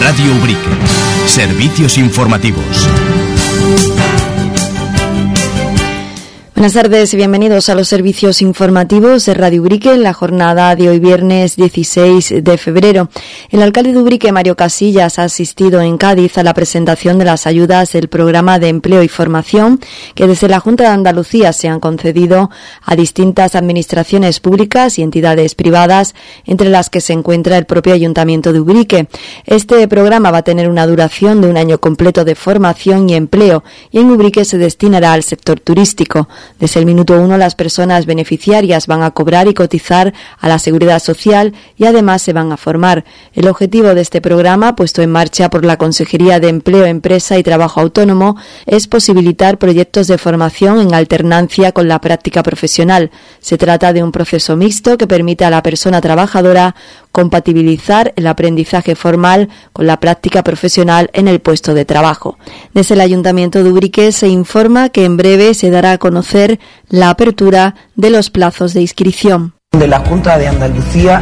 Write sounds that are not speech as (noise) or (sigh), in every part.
Radio Ubrique. Servicios informativos. Buenas tardes y bienvenidos a los servicios informativos de Radio Ubrique en la jornada de hoy viernes 16 de febrero. El alcalde de Ubrique, Mario Casillas, ha asistido en Cádiz a la presentación de las ayudas del programa de empleo y formación que desde la Junta de Andalucía se han concedido a distintas administraciones públicas y entidades privadas, entre las que se encuentra el propio Ayuntamiento de Ubrique. Este programa va a tener una duración de un año completo de formación y empleo y en Ubrique se destinará al sector turístico. Desde el minuto uno las personas beneficiarias van a cobrar y cotizar a la seguridad social y además se van a formar. El objetivo de este programa, puesto en marcha por la Consejería de Empleo, Empresa y Trabajo Autónomo, es posibilitar proyectos de formación en alternancia con la práctica profesional. Se trata de un proceso mixto que permite a la persona trabajadora compatibilizar el aprendizaje formal con la práctica profesional en el puesto de trabajo. Desde el Ayuntamiento de Ubrique se informa que en breve se dará a conocer la apertura de los plazos de inscripción. De la Junta de Andalucía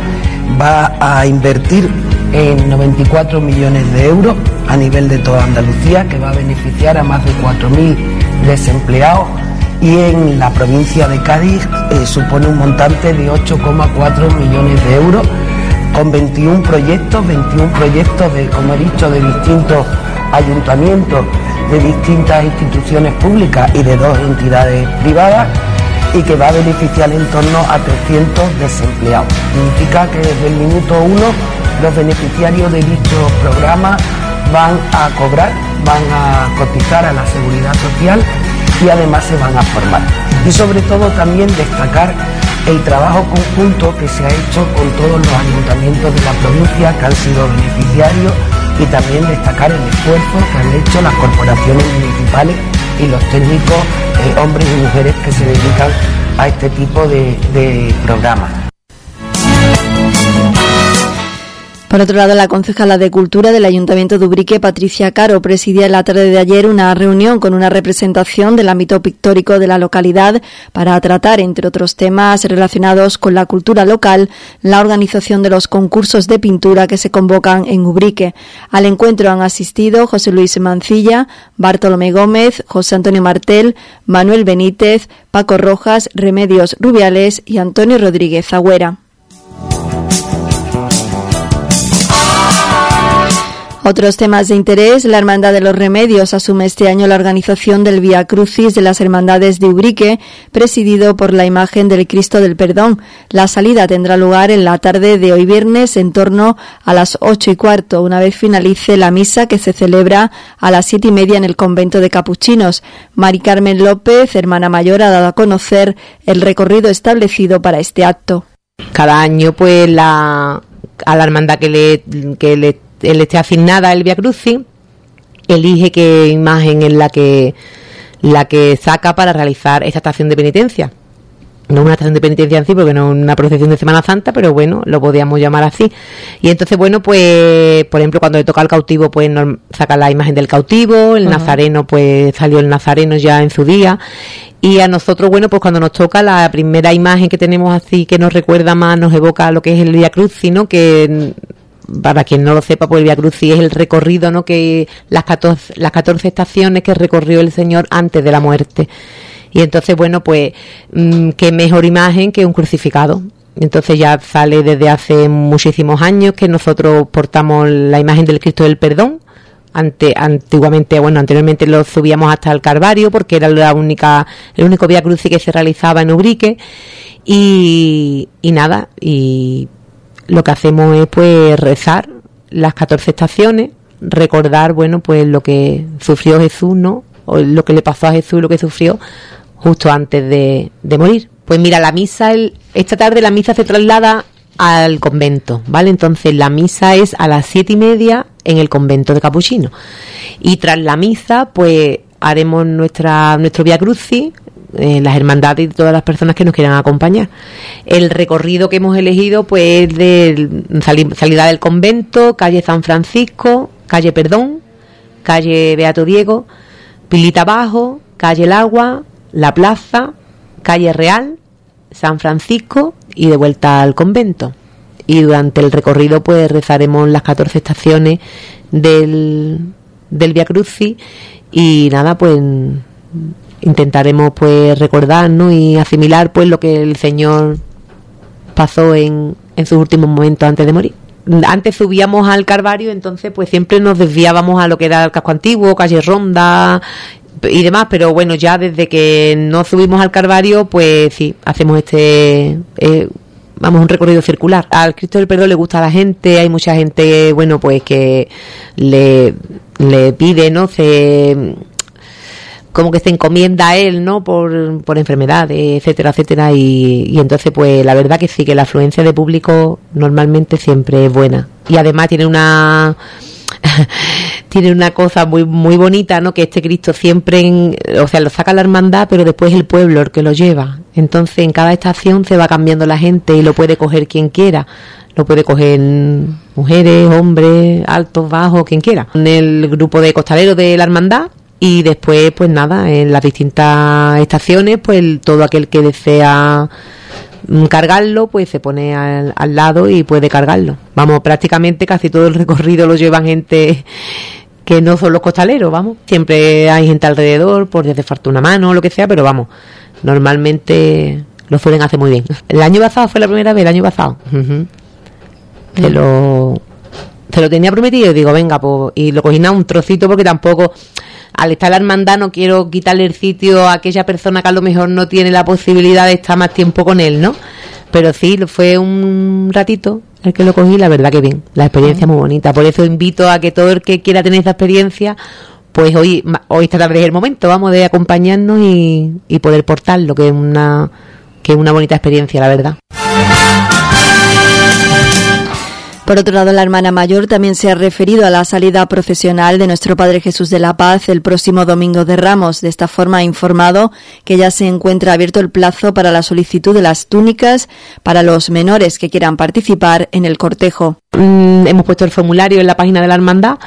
va a invertir en 94 millones de euros a nivel de toda Andalucía, que va a beneficiar a más de 4.000 desempleados y en la provincia de Cádiz eh, supone un montante de 8,4 millones de euros con 21 proyectos, 21 proyectos de, como he dicho, de distintos ayuntamientos, de distintas instituciones públicas y de dos entidades privadas y que va a beneficiar en torno a 300 desempleados. Significa que desde el minuto uno los beneficiarios de dicho programa van a cobrar, van a cotizar a la seguridad social y además se van a formar. Y sobre todo también destacar el trabajo conjunto que se ha hecho con todos los ayuntamientos de la provincia que han sido beneficiarios y también destacar el esfuerzo que han hecho las corporaciones municipales y los técnicos, eh, hombres y mujeres que se dedican a este tipo de, de programas. Por otro lado, la concejala de Cultura del Ayuntamiento de Ubrique, Patricia Caro, presidía en la tarde de ayer una reunión con una representación del ámbito pictórico de la localidad para tratar, entre otros temas relacionados con la cultura local, la organización de los concursos de pintura que se convocan en Ubrique. Al encuentro han asistido José Luis Mancilla, Bartolomé Gómez, José Antonio Martel, Manuel Benítez, Paco Rojas, Remedios Rubiales y Antonio Rodríguez Agüera. Otros temas de interés. La Hermandad de los Remedios asume este año la organización del Via Crucis de las Hermandades de Ubrique, presidido por la imagen del Cristo del Perdón. La salida tendrá lugar en la tarde de hoy viernes en torno a las ocho y cuarto, una vez finalice la misa que se celebra a las siete y media en el convento de Capuchinos. Mari Carmen López, hermana mayor, ha dado a conocer el recorrido establecido para este acto. Cada año, pues, a la hermandad que le, que le él esté asignada el Via Crucis, elige qué imagen es la que, la que saca para realizar esta estación de penitencia. No una estación de penitencia en sí, porque no es una procesión de Semana Santa, pero bueno, lo podíamos llamar así. Y entonces, bueno, pues, por ejemplo, cuando le toca al cautivo, pues nos saca la imagen del cautivo, el nazareno, pues salió el nazareno ya en su día. Y a nosotros, bueno, pues cuando nos toca la primera imagen que tenemos así, que nos recuerda más, nos evoca lo que es el Via Crucis, ¿no? Que para quien no lo sepa, pues el Via Crucis es el recorrido, ¿no? Que las 14, las 14 estaciones que recorrió el Señor antes de la muerte. Y entonces, bueno, pues, mmm, qué mejor imagen que un crucificado. Entonces ya sale desde hace muchísimos años que nosotros portamos la imagen del Cristo del Perdón. Ante, antiguamente, bueno, anteriormente lo subíamos hasta el Calvario porque era la única, el único Via Crucis que se realizaba en Ubrique. Y, y nada, y lo que hacemos es pues rezar las 14 estaciones, recordar, bueno, pues lo que sufrió Jesús, ¿no? O lo que le pasó a Jesús, lo que sufrió justo antes de, de morir. Pues mira, la misa, el, esta tarde la misa se traslada al convento, ¿vale? Entonces la misa es a las siete y media en el convento de Capuchino. Y tras la misa, pues haremos nuestra, nuestro Via Crucis, eh, las hermandades y todas las personas que nos quieran acompañar. El recorrido que hemos elegido, pues, es de salida del convento, calle San Francisco, calle Perdón, calle Beato Diego, Pilita Bajo, calle El Agua, La Plaza, calle Real, San Francisco y de vuelta al convento. y durante el recorrido pues rezaremos las 14 estaciones del, del Via Crucis y nada, pues intentaremos pues recordarnos y asimilar pues lo que el Señor pasó en, en sus últimos momentos antes de morir. Antes subíamos al Carvario, entonces pues siempre nos desviábamos a lo que era el casco antiguo, calle Ronda y demás, pero bueno, ya desde que no subimos al Carvario, pues sí, hacemos este eh, vamos, un recorrido circular. Al Cristo del Perdón le gusta la gente, hay mucha gente, bueno, pues que le, le pide, ¿no? Se, como que se encomienda a él, ¿no? Por, por enfermedades, etcétera, etcétera. Y, y entonces, pues la verdad que sí, que la afluencia de público normalmente siempre es buena. Y además tiene una (laughs) tiene una cosa muy muy bonita, ¿no? Que este Cristo siempre, en, o sea, lo saca la hermandad, pero después el pueblo el que lo lleva. Entonces, en cada estación se va cambiando la gente y lo puede coger quien quiera. Lo puede coger mujeres, hombres, altos, bajos, quien quiera. En el grupo de costaleros de la hermandad y después, pues nada, en las distintas estaciones, pues todo aquel que desea Mm, cargarlo, pues se pone al, lado y puede cargarlo. Vamos, prácticamente casi todo el recorrido lo llevan gente que no son los costaleros, vamos. Siempre hay gente alrededor, por desde falta una mano o lo que sea, pero vamos, normalmente lo suelen hacer muy bien. El año pasado fue la primera vez, el año pasado. Se lo, se lo tenía prometido y digo, venga, pues, y lo cogí un trocito porque tampoco al estar la hermandad no quiero quitarle el sitio a aquella persona que a lo mejor no tiene la posibilidad de estar más tiempo con él, ¿no? Pero sí, fue un ratito el que lo cogí, la verdad que bien, la experiencia es muy bonita. Por eso invito a que todo el que quiera tener esa experiencia, pues hoy, hoy esta tarde es el momento, vamos, de acompañarnos y, y poder portarlo, que es una, que es una bonita experiencia, la verdad. Por otro lado, la hermana mayor también se ha referido a la salida profesional de nuestro Padre Jesús de la Paz el próximo domingo de Ramos. De esta forma ha informado que ya se encuentra abierto el plazo para la solicitud de las túnicas para los menores que quieran participar en el cortejo. Mm, hemos puesto el formulario en la página de la hermandad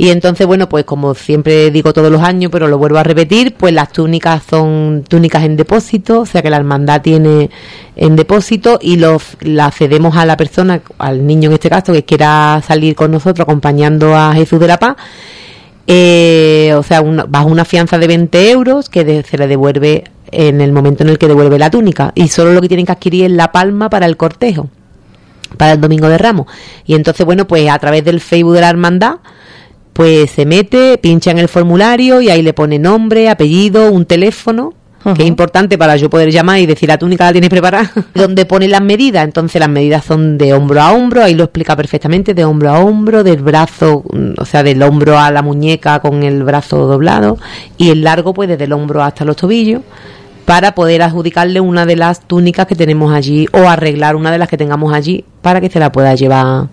y entonces, bueno, pues como siempre digo todos los años, pero lo vuelvo a repetir, pues las túnicas son túnicas en depósito, o sea que la hermandad tiene en depósito y los la cedemos a la persona, al niño en este caso, que quiera salir con nosotros acompañando a Jesús de la Paz. Eh, o sea, bajo una fianza de 20 euros que se le devuelve en el momento en el que devuelve la túnica. Y solo lo que tienen que adquirir es la palma para el cortejo, para el Domingo de Ramos. Y entonces, bueno, pues a través del Facebook de la Hermandad, pues se mete, pincha en el formulario y ahí le pone nombre, apellido, un teléfono que es importante para yo poder llamar y decir la túnica la tienes preparada, (laughs) donde pone las medidas, entonces las medidas son de hombro a hombro, ahí lo explica perfectamente, de hombro a hombro, del brazo, o sea, del hombro a la muñeca con el brazo doblado y el largo pues desde el hombro hasta los tobillos para poder adjudicarle una de las túnicas que tenemos allí o arreglar una de las que tengamos allí para que se la pueda llevar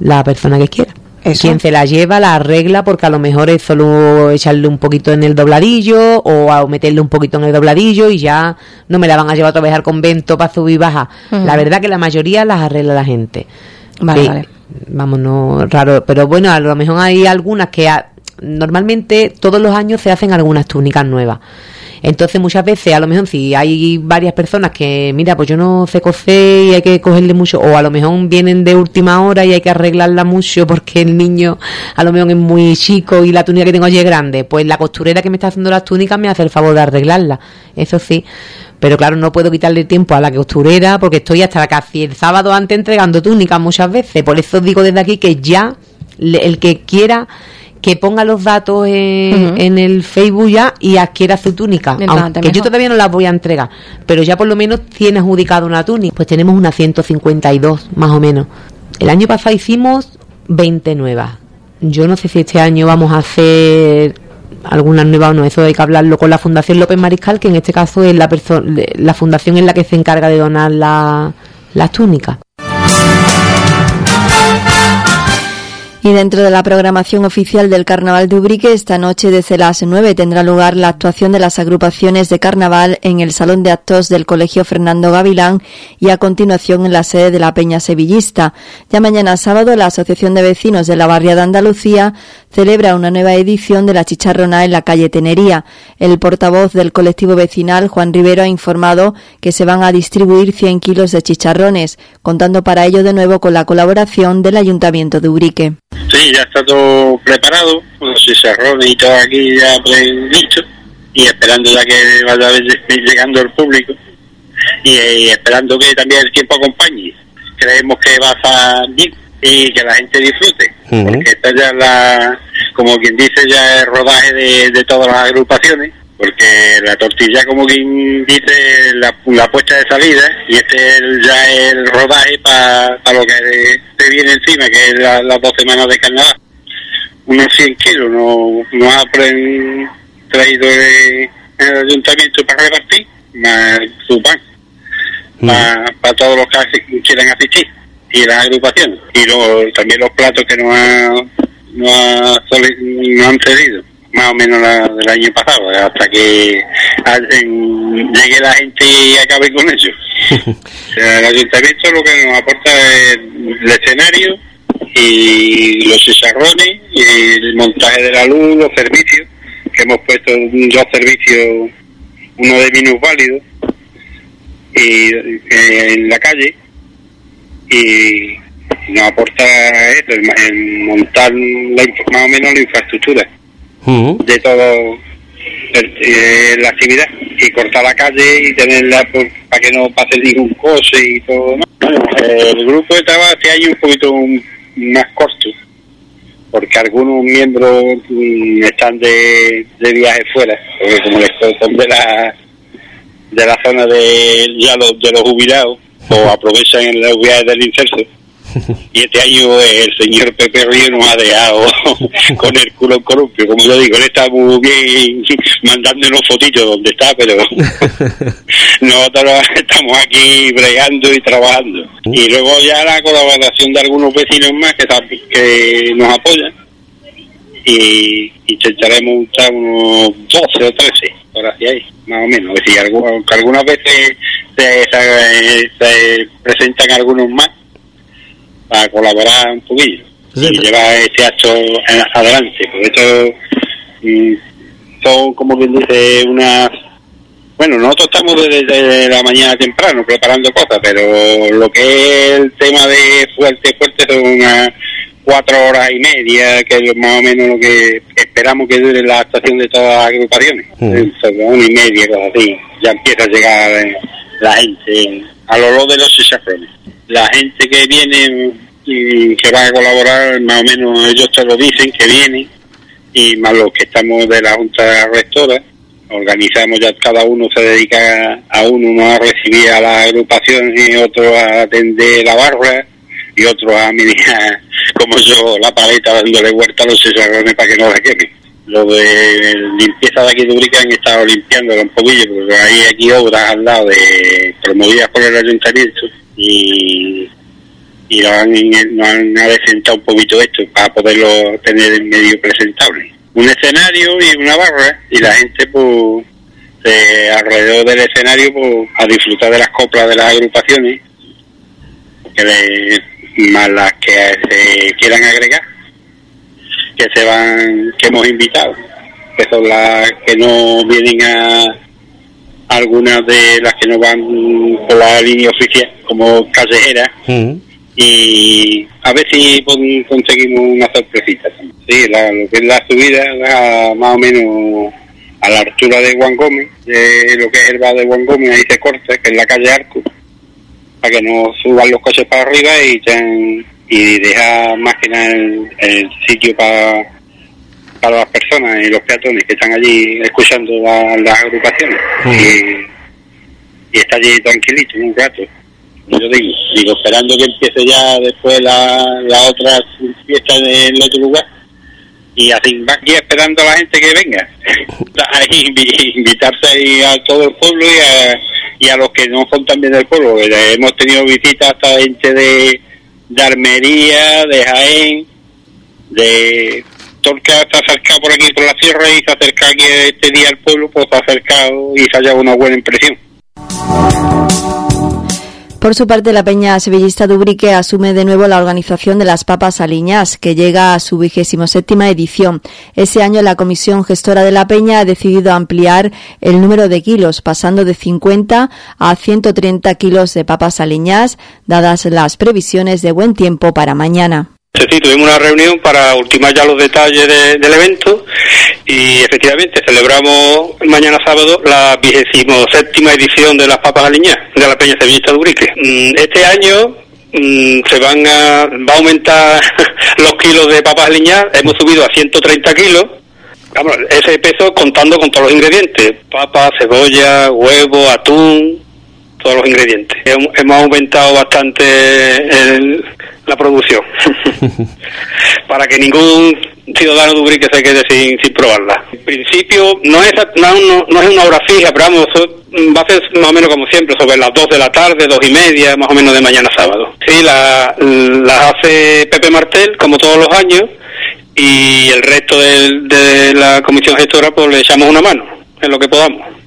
la persona que quiera. Quien se la lleva la arregla porque a lo mejor es solo echarle un poquito en el dobladillo o meterle un poquito en el dobladillo y ya no me la van a llevar otra vez al convento para subir y baja. La verdad que la mayoría las arregla la gente. Vale, vale. Vamos, no raro, pero bueno, a lo mejor hay algunas que normalmente todos los años se hacen algunas túnicas nuevas. Entonces muchas veces, a lo mejor si hay varias personas que, mira, pues yo no sé coser y hay que cogerle mucho, o a lo mejor vienen de última hora y hay que arreglarla mucho porque el niño a lo mejor es muy chico y la túnica que tengo allí es grande, pues la costurera que me está haciendo las túnicas me hace el favor de arreglarla, eso sí. Pero claro, no puedo quitarle tiempo a la costurera porque estoy hasta casi el sábado antes entregando túnicas muchas veces. Por eso digo desde aquí que ya el que quiera que ponga los datos en, el Facebook ya y adquiera su túnica. Aunque yo todavía no las voy a entregar, pero ya por lo menos tiene adjudicado una túnica. Pues tenemos unas 152, más o menos. El año pasado hicimos 20 nuevas. Yo no sé si este año vamos a hacer algunas nuevas o no. Eso hay que hablarlo con la Fundación López Mariscal, que en este caso es la, la fundación en la que se encarga de donar las túnicas. Y dentro de la programación oficial del Carnaval de Ubrique, esta noche desde las 9 tendrá lugar la actuación de las agrupaciones de carnaval en el Salón de Actos del Colegio Fernando Gavilán y a continuación en la sede de la Peña Sevillista. Ya mañana sábado la Asociación de Vecinos de la Barria de Andalucía celebra una nueva edición de la chicharrona en la calle Tenería. El portavoz del colectivo vecinal, Juan Rivero, ha informado que se van a distribuir 100 kilos de chicharrones, contando para ello de nuevo con la colaboración del Ayuntamiento de Ubrique. Sí, ya está todo preparado, los chicharrones y todo aquí ya listo y esperando ya que vaya llegando el público y, esperando que también el tiempo acompañe. Creemos que va a bien y que la gente disfrute, porque esta ya la, como quien dice, ya el rodaje de, todas las agrupaciones, porque la tortilla, como quien dice, la, la puesta de salida, y este es ya el rodaje para lo que se viene encima, que es las dos semanas de carnaval. Unos 100 kilos, no, no abren traído en el ayuntamiento para repartir, más su pan, para, todos los que quieran asistir y las agrupaciones. Y también los platos que nos, ha, no han cedido, más o menos del año pasado, hasta que llegue la gente y acabe con ellos. (laughs) el ayuntamiento lo que nos aporta es el escenario y los chicharrones y el montaje de la luz, los servicios que hemos puesto dos servicios, uno de válido y eh, en la calle y nos aporta esto, el, montar la, más o menos la infraestructura de todo eh, la actividad. Y cortar la calle y tenerla para que no pase ningún coche y todo. el grupo de trabajo este año un poquito más corto porque algunos miembros mm, están de, de viaje fuera, porque como les son de la de la zona de ya los, de los jubilados, o aprovechan en los viajes del inserso y este año el señor Pepe Río nos ha dejado (laughs) con el culo en columpio, como yo digo, él está muy bien mandándonos fotitos donde está, pero (laughs) nosotros estamos aquí bregando y trabajando. Y luego ya la colaboración de algunos vecinos más que, que nos apoyan y intentaremos estar unos 12 o 13 por hacia ahí, más o menos. Es decir, algunas veces se, se presentan algunos más para colaborar un poquillo y llevar este acto adelante. Porque esto mm, son, como quien dice, unas... Bueno, nosotros estamos desde, la mañana temprano preparando cosas, pero lo que es el tema de fuerte, fuerte son unas cuatro horas y media, que es más o menos lo que esperamos que dure la actuación de todas las agrupaciones. Mm. Una y media, cosas así. Ya empieza a llegar la gente a lo largo de los chicharrones la gente que viene y que va a colaborar, más o menos ellos te lo dicen que vienen, y más los que estamos de la Junta Rectora, organizamos ya cada uno se dedica a uno, a recibir a la agrupación y otro a atender la barra y otro a mirar (laughs) como yo la paleta dándole vuelta a los chicharrones para que no la queme. Lo de limpieza de aquí de Urica han estado limpiando un poquillo porque hay aquí obras al lado de promovidas por el ayuntamiento y, y lo han, no han un poquito esto para poderlo tener en medio presentable. Un escenario y una barra y la gente pues alrededor del escenario pues, a disfrutar de las coplas de las agrupaciones que más las que se quieran agregar que se van que hemos invitado que son las que no vienen a algunas de las que no van por la línea oficial como callejeras mm. y a ver si conseguimos una sorpresita sí lo que es la subida más o menos a la altura de Juan Gómez de lo que es el bar de Juan Gómez ahí se corta que es la calle Arco para que no suban los coches para arriba y y deja más que nada el sitio para para las personas y los peatones que están allí escuchando las agrupaciones. Y, está allí tranquilito un rato yo digo, digo esperando que empiece ya después la, la otra fiesta en el otro lugar. Y así va aquí esperando a la gente que venga. (laughs) Ahí (laughs) invitarse ahí a todo el pueblo y a, y a los que no son también del pueblo hemos tenido visitas hasta gente de, de Armería de Jaén de el que está acercado por aquí por la sierra y se acerca aquí este día al pueblo, pues se ha acercado y se ha llevado una buena impresión. Por su parte, la Peña Sevillista Dubrique asume de nuevo la organización de las Papas Aliñas, que llega a su vigésimo séptima edición. Ese año, la Comisión Gestora de la Peña ha decidido ampliar el número de kilos, pasando de 50 a 130 kilos de papas aliñas, dadas las previsiones de buen tiempo para mañana. Sí, tuvimos una reunión para ultimar ya los detalles del evento y efectivamente celebramos mañana sábado la vigésimo séptima edición de las papas aliñas de la Peña Sevillista de Urique. Mm, este año mm, se van a, va a aumentar (laughs) los kilos de papas aliñas, hemos subido a 130 kilos. ese peso contando con todos los ingredientes, papas, cebolla, huevo, atún, todos los ingredientes. Hemos aumentado bastante la producción (laughs) para que ningún ciudadano de Ubrique se quede sin, sin probarla. En principio no es, no, es una hora fija, pero vamos, va a ser más o menos como siempre, sobre las 2 de la tarde, dos y media, más o menos de mañana sábado. Sí, las la hace Pepe Martel, como todos los años, y el resto de, de la comisión gestora pues le echamos una mano en lo que podamos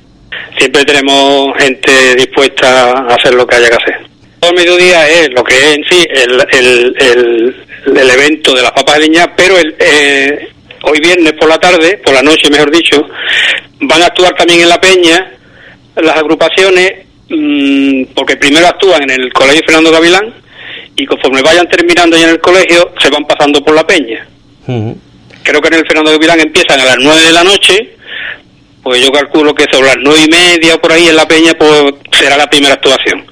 siempre tenemos gente dispuesta a hacer lo que haya que hacer. Todo el mediodía es lo que es en sí el, el, el, evento de las papas de leña, pero el, eh, hoy viernes por la tarde, por la noche mejor dicho, van a actuar también en la peña las agrupaciones, mm, porque primero actúan en el Colegio Fernando Gavilán y conforme vayan terminando ya en el colegio, se van pasando por la peña. Creo que en el Fernando Gavilán empiezan a las 9 de la noche pues yo calculo que sobre las nueve y media por ahí en la peña pues será la primera actuación.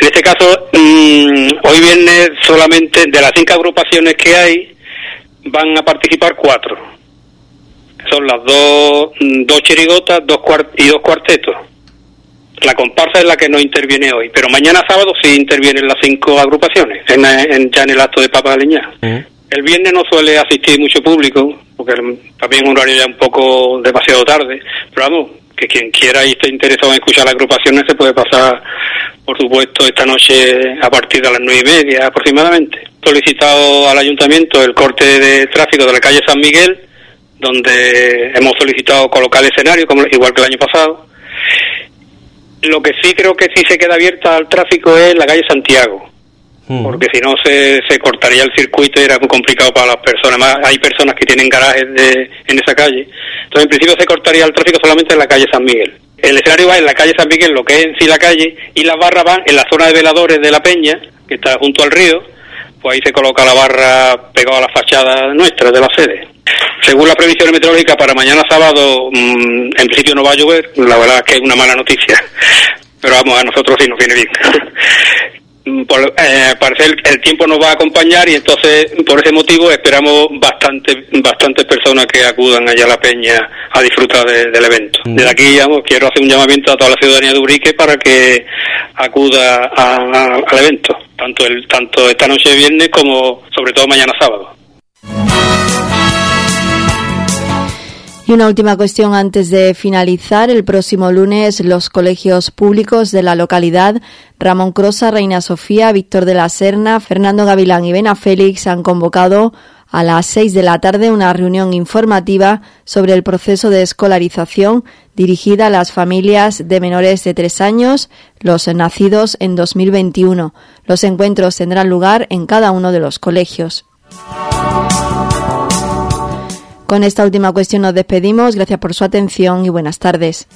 En este caso, mm, hoy viernes solamente de las cinco agrupaciones que hay van a participar cuatro. Son las dos, mm, dos chirigotas dos y dos cuartetos. La comparsa es la que no interviene hoy, pero mañana sábado sí intervienen las cinco agrupaciones en, ya en el acto de Papa Leña. El viernes no suele asistir mucho público, porque también un horario ya un poco demasiado tarde, pero vamos, que quien quiera y esté interesado en escuchar las agrupaciones se puede pasar, por supuesto, esta noche a partir de las nueve y media aproximadamente. Solicitado al ayuntamiento el corte de tráfico de la calle San Miguel, donde hemos solicitado colocar el escenario, como, igual que el año pasado. Lo que sí creo que sí se queda abierta al tráfico es la calle Santiago porque si no se, se cortaría el circuito y era muy complicado para las personas. Más hay personas que tienen garajes de, en esa calle. Entonces, en principio se cortaría el tráfico solamente en la calle San Miguel. El escenario va en la calle San Miguel, lo que es en sí la calle, y las barras van en la zona de veladores de la Peña, que está junto al río, pues ahí se coloca la barra pegada a la fachada nuestra de la sede. Según la previsión meteorológica, para mañana sábado, mm, en principio no va a llover, la verdad es que es una mala noticia, (laughs) pero vamos, a nosotros sí nos viene bien. (laughs) Por, eh, parece el, el, tiempo nos va a acompañar y entonces por ese motivo esperamos bastante bastantes personas que acudan allá a la peña a disfrutar del evento. Mm. Desde aquí digamos, quiero hacer un llamamiento a toda la ciudadanía de Urique para que acuda al evento, tanto el tanto esta noche de viernes como sobre todo mañana sábado. Y una última cuestión antes de finalizar. El próximo lunes los colegios públicos de la localidad Ramón Crosa, Reina Sofía, Víctor de la Serna, Fernando Gavilán y Bena Félix han convocado a las seis de la tarde una reunión informativa sobre el proceso de escolarización dirigida a las familias de menores de tres años, los nacidos en 2021. Los encuentros tendrán lugar en cada uno de los colegios. Con esta última cuestión nos despedimos. Gracias por su atención y buenas tardes.